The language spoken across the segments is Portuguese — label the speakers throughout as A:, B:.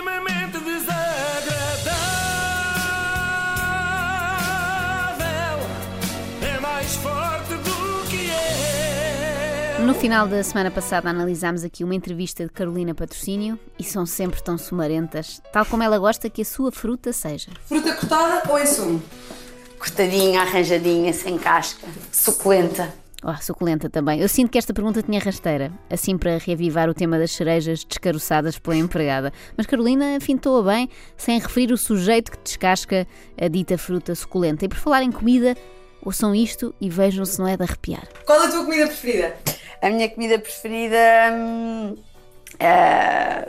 A: extremamente desagradável. É mais forte do que é.
B: No final da semana passada analisámos aqui uma entrevista de Carolina Patrocínio e são sempre tão sumarentas, tal como ela gosta que a sua fruta seja.
C: Fruta cortada ou em sumo?
D: cortadinha, arranjadinha, sem casca, suculenta.
B: Oh, suculenta também. Eu sinto que esta pergunta tinha rasteira, assim para reavivar o tema das cerejas descaroçadas pela empregada. Mas Carolina fintou-a bem, sem referir o sujeito que descasca a dita fruta suculenta. E por falar em comida, ouçam isto e vejam se não é de arrepiar.
C: Qual é a tua comida preferida?
D: A minha comida preferida. hum, é-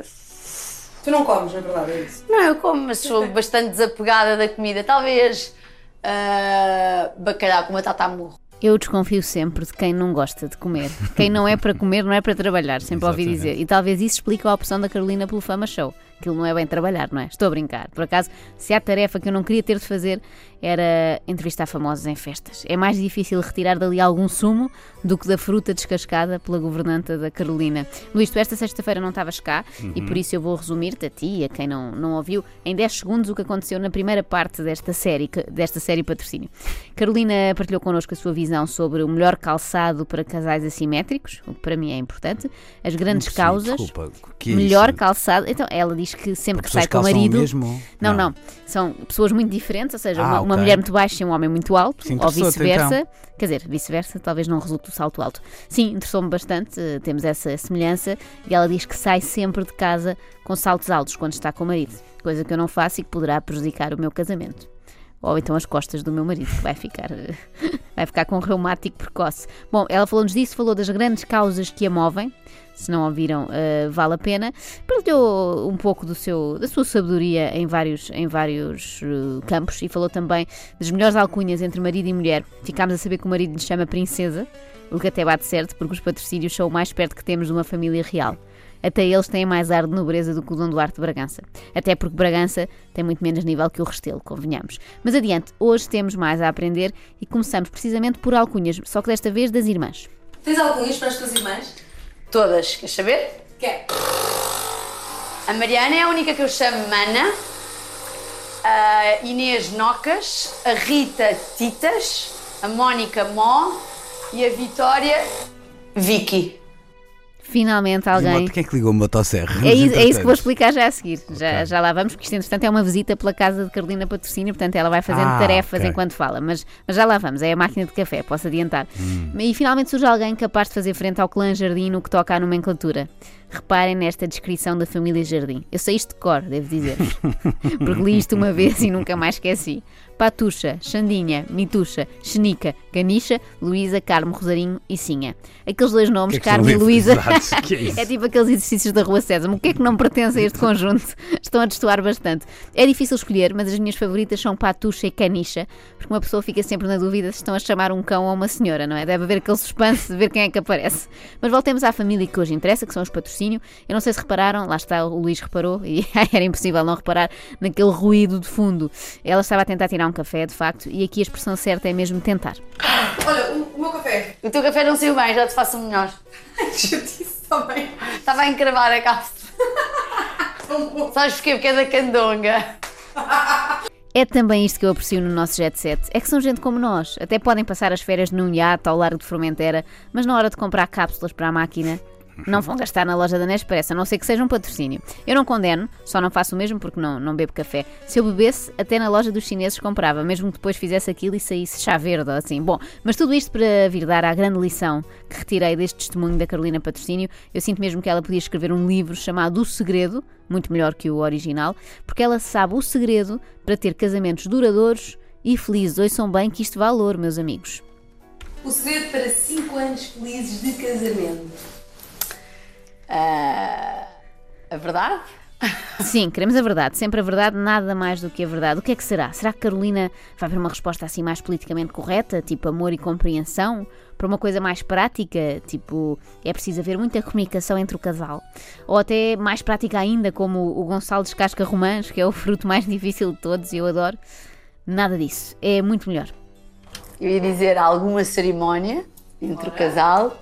C: Tu não comes, na verdade, é isso.
D: Não, eu como, mas sou bastante desapegada da comida. Talvez ah, bacalhau com batata a murro.
B: Eu desconfio sempre de quem não gosta de comer. Quem não é para comer não é para trabalhar, sempre ouvi dizer. E talvez isso explique a opção da Carolina pelo Fama Show. Aquilo não é bem trabalhar, não é? Estou a brincar. Por acaso, se há tarefa que eu não queria ter de fazer, era entrevistar famosos em festas. É mais difícil retirar dali algum sumo do que da fruta descascada pela governanta da Carolina. Luís, tu esta sexta-feira não estavas cá e por isso eu vou resumir-te a ti e a quem não, não ouviu em 10 segundos o que aconteceu na primeira parte desta série, desta série Patrocínio. Carolina partilhou connosco a sua visão sobre o melhor calçado para casais assimétricos, o que para mim é importante, as grandes
E: Sim,
B: causas,
E: desculpa, que é
B: melhor
E: isso?
B: calçado. Então, ela diz que sempre que
E: Pessoas
B: sai com o marido.
E: mesmo?
B: Não, não, São pessoas muito diferentes, ou seja,
E: Ah,
B: uma, uma
E: ok.
B: mulher muito baixa e um homem muito alto, ou
E: interessou-te,
B: vice-versa.
E: então.
B: Quer dizer, vice-versa, talvez não resulte o salto alto. Sim, interessou-me bastante, eh, temos essa semelhança. E ela diz que sai sempre de casa com saltos altos quando está com o marido, coisa que eu não faço e que poderá prejudicar o meu casamento. Ou então as costas do meu marido, que vai ficar, eh, vai ficar com um reumático precoce. Bom, ela falou-nos disso, falou das grandes causas que a movem. Se não ouviram, eh, vale a pena. Partilhou um pouco do seu, da sua sabedoria em vários, em vários eh, campos e falou também das melhores alcunhas entre marido e mulher. Ficámos a saber que o marido lhe chama princesa, o que até bate certo, porque os patrocínios são o mais perto que temos de uma família real. Até eles têm mais ar de nobreza do que o Dom Duarte de Bragança. Até porque Bragança tem muito menos nível que o Restelo, convenhamos. Mas adiante, hoje temos mais a aprender e começamos precisamente por alcunhas, só que desta vez das irmãs.
C: Tens alcunhas para as tuas irmãs?
D: Todas, queres saber?
C: Quer?
D: A Mariana é a única que eu chamo Mana, a Inês Nocas, a Rita Titas, a Mónica Mó e a Vitória Vicky.
B: Finalmente alguém.
E: Quem é que ligou o motosserra?
B: É, isso- é isso que vou explicar já a seguir. Já, já lá vamos, porque isto, entretanto, é uma visita pela casa de Carolina Patrocínio, portanto, ela vai fazendo
E: Ah,
B: tarefas
E: ok.
B: enquanto fala. Mas, mas já lá vamos, é a máquina de café, posso adiantar.
E: Hum.
B: E finalmente surge alguém capaz de fazer frente ao clã Jardim no que toca à nomenclatura. Reparem nesta descrição da família Jardim. Eu sei isto de cor, devo dizer. porque li isto uma vez e nunca mais esqueci. Patuxa, Xandinha, Mituxa, Xenica, Ganixa, Luísa, Carmo, Rosarinho e Sinha. Aqueles dois nomes,
E: Que é que
B: Carmo e? Luísa,
E: é
B: é tipo aqueles exercícios da Rua Sésamo. O que é que não pertence a este conjunto? Estão a destoar bastante. É difícil escolher, mas as minhas favoritas são Patuxa e Canicha, porque uma pessoa fica sempre na dúvida se estão a chamar um cão ou uma senhora, não é? Deve haver aquele suspense de ver quem é que aparece. Mas voltemos à família que hoje interessa, que são os patrocínio. Eu não sei se repararam, lá está, o Luís reparou, e era impossível não reparar naquele ruído de fundo. Ela estava a tentar tirar um café, de facto, e aqui a expressão certa é mesmo tentar.
C: Olha, o, o meu café.
D: O teu café não saiu bem, já te faço um melhor.
C: Ai, que chatice também.
D: Estava a encravar a cápsula. Sabes porquê? Porque é da candonga.
B: É também isto que eu aprecio no nosso jet set. É que são gente como nós. Até podem passar as férias num iate ao largo de Formentera, mas na hora de comprar cápsulas para a máquina, não vão gastar na loja da Nespresso, a não ser que seja um patrocínio. Eu não condeno, só não faço o mesmo porque não, não bebo café. Se eu bebesse, até na loja dos chineses comprava, mesmo que depois fizesse aquilo e saísse chá verde ou assim. Bom, mas tudo isto para vir dar à grande lição que retirei deste testemunho da Carolina Patrocínio. Eu sinto mesmo que ela podia escrever um livro chamado O Segredo, muito melhor que o original, porque ela sabe o segredo para ter casamentos duradouros e felizes. Ouçam bem que isto vale ouro, meus amigos.
C: O segredo para 5 anos felizes de casamento.
D: Ah, a verdade?
B: Sim, queremos a verdade, sempre a verdade, nada mais do que a verdade. O que é que será? Será que Carolina vai para uma resposta assim mais politicamente correta, tipo amor e compreensão? Para uma coisa mais prática, tipo é preciso haver muita comunicação entre o casal? Ou até mais prática ainda, como o Gonçalo descasca romãs, que é o fruto mais difícil de todos e eu adoro? Nada disso, é muito melhor.
D: Eu ia dizer alguma cerimónia entre o casal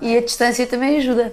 D: e a distância também ajuda.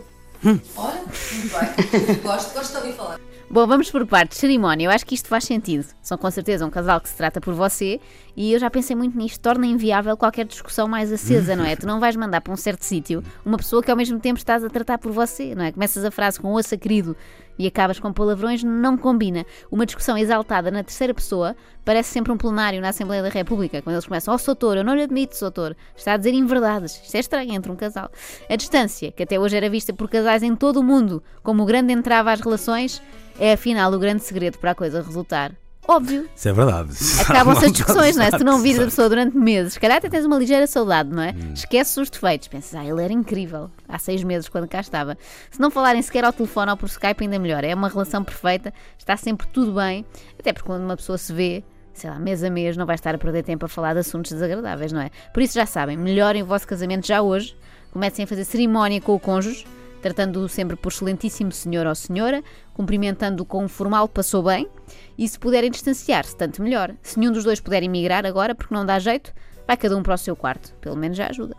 C: Olha, muito bem. Gosto, gosto de ouvir falar.
B: Bom, vamos por partes. Cerimónia, eu acho que isto faz sentido. São com certeza um casal que se trata por você e eu já pensei muito nisto. Torna inviável qualquer discussão mais acesa, não é? Tu não vais mandar para um certo sítio uma pessoa que ao mesmo tempo estás a tratar por você, não é? Começas a frase com ouça querido e acabas com palavrões, não combina. Uma discussão exaltada na terceira pessoa parece sempre um plenário na Assembleia da República, quando eles começam, ó oh, Soutor, eu não lhe admito, Soutor, está a dizer inverdades. Isto é estranho entre um casal. A distância, que até hoje era vista por casais em todo o mundo como o grande entrave às relações, é afinal o grande segredo para a coisa resultar. Óbvio.
E: Isso é verdade.
B: Acabam-se as discussões, não é? Se tu não vires a pessoa durante meses, se calhar até tens uma ligeira saudade, não é?
E: Hum.
B: Esqueces os defeitos. Pensas, ah, ele era incrível há seis meses quando cá estava. Se não falarem sequer ao telefone ou por Skype, ainda melhor. É uma relação perfeita, está sempre tudo bem. Até porque quando uma pessoa se vê, sei lá, mês a mês, não vai estar a perder tempo a falar de assuntos desagradáveis, não é? Por isso já sabem, melhorem o vosso casamento já hoje. Comecem a fazer cerimónia com o cônjuge tratando-o sempre por excelentíssimo senhor ou senhora, cumprimentando-o com um formal passou bem, e se puderem distanciar-se, tanto melhor. Se nenhum dos dois puder emigrar agora, porque não dá jeito, vai cada um para o seu quarto. Pelo menos já ajuda.